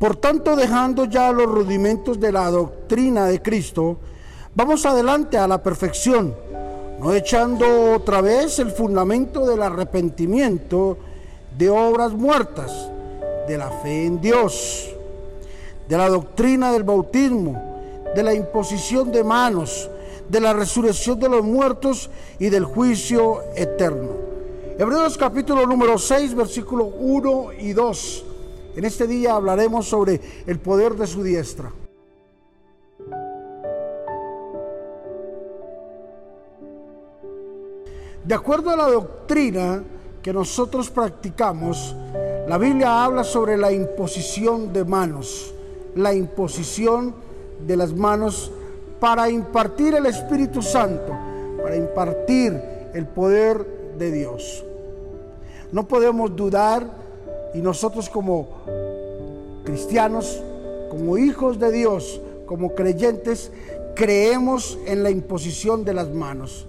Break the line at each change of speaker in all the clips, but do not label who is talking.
Por tanto, dejando ya los rudimentos de la doctrina de Cristo, vamos adelante a la perfección, no echando otra vez el fundamento del arrepentimiento de obras muertas, de la fe en Dios, de la doctrina del bautismo, de la imposición de manos, de la resurrección de los muertos y del juicio eterno. Hebreos capítulo número 6, versículo 1 y 2 en este día hablaremos sobre el poder de su diestra. De acuerdo a la doctrina que nosotros practicamos, la Biblia habla sobre la imposición de manos, la imposición de las manos para impartir el Espíritu Santo, para impartir el poder de Dios. No podemos dudar y nosotros como cristianos, como hijos de Dios, como creyentes, creemos en la imposición de las manos.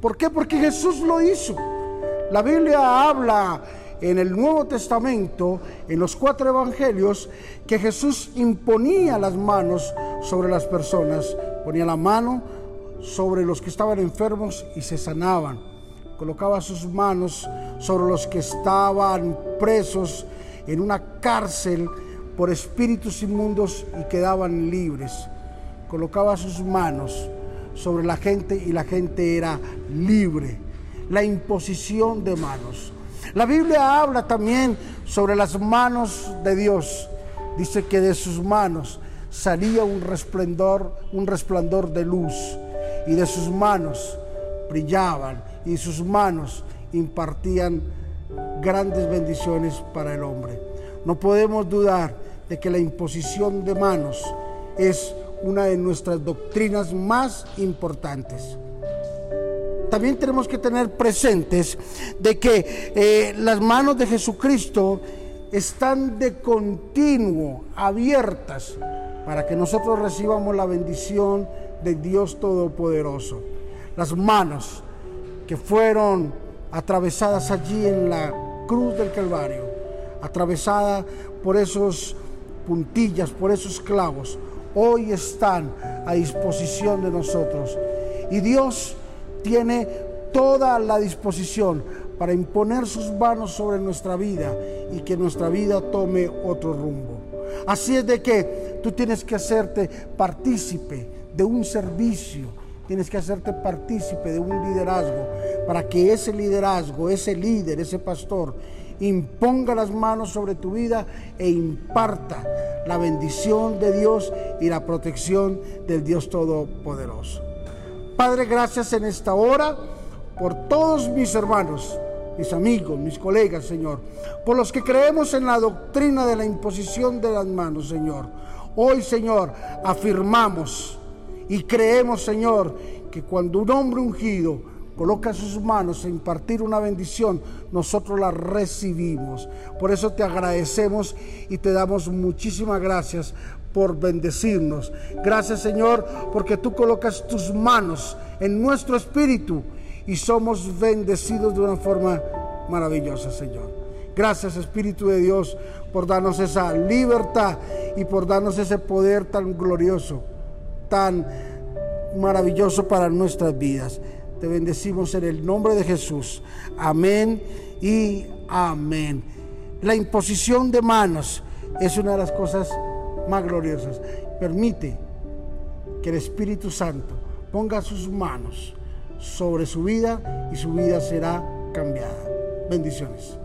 ¿Por qué? Porque Jesús lo hizo. La Biblia habla en el Nuevo Testamento, en los cuatro evangelios, que Jesús imponía las manos sobre las personas, ponía la mano sobre los que estaban enfermos y se sanaban colocaba sus manos sobre los que estaban presos en una cárcel por espíritus inmundos y quedaban libres. Colocaba sus manos sobre la gente y la gente era libre. La imposición de manos. La Biblia habla también sobre las manos de Dios. Dice que de sus manos salía un resplandor, un resplandor de luz y de sus manos brillaban y sus manos impartían grandes bendiciones para el hombre. No podemos dudar de que la imposición de manos es una de nuestras doctrinas más importantes. También tenemos que tener presentes de que eh, las manos de Jesucristo están de continuo abiertas para que nosotros recibamos la bendición de Dios Todopoderoso. Las manos que fueron atravesadas allí en la cruz del Calvario, atravesada por esos puntillas, por esos clavos, hoy están a disposición de nosotros. Y Dios tiene toda la disposición para imponer sus manos sobre nuestra vida y que nuestra vida tome otro rumbo. Así es de que tú tienes que hacerte partícipe de un servicio Tienes que hacerte partícipe de un liderazgo para que ese liderazgo, ese líder, ese pastor, imponga las manos sobre tu vida e imparta la bendición de Dios y la protección del Dios Todopoderoso. Padre, gracias en esta hora por todos mis hermanos, mis amigos, mis colegas, Señor, por los que creemos en la doctrina de la imposición de las manos, Señor. Hoy, Señor, afirmamos y creemos, Señor, que cuando un hombre ungido coloca sus manos a impartir una bendición, nosotros la recibimos. Por eso te agradecemos y te damos muchísimas gracias por bendecirnos. Gracias Señor porque tú colocas tus manos en nuestro espíritu y somos bendecidos de una forma maravillosa Señor. Gracias Espíritu de Dios por darnos esa libertad y por darnos ese poder tan glorioso tan maravilloso para nuestras vidas. Te bendecimos en el nombre de Jesús. Amén y amén. La imposición de manos es una de las cosas más gloriosas. Permite que el Espíritu Santo ponga sus manos sobre su vida y su vida será cambiada. Bendiciones.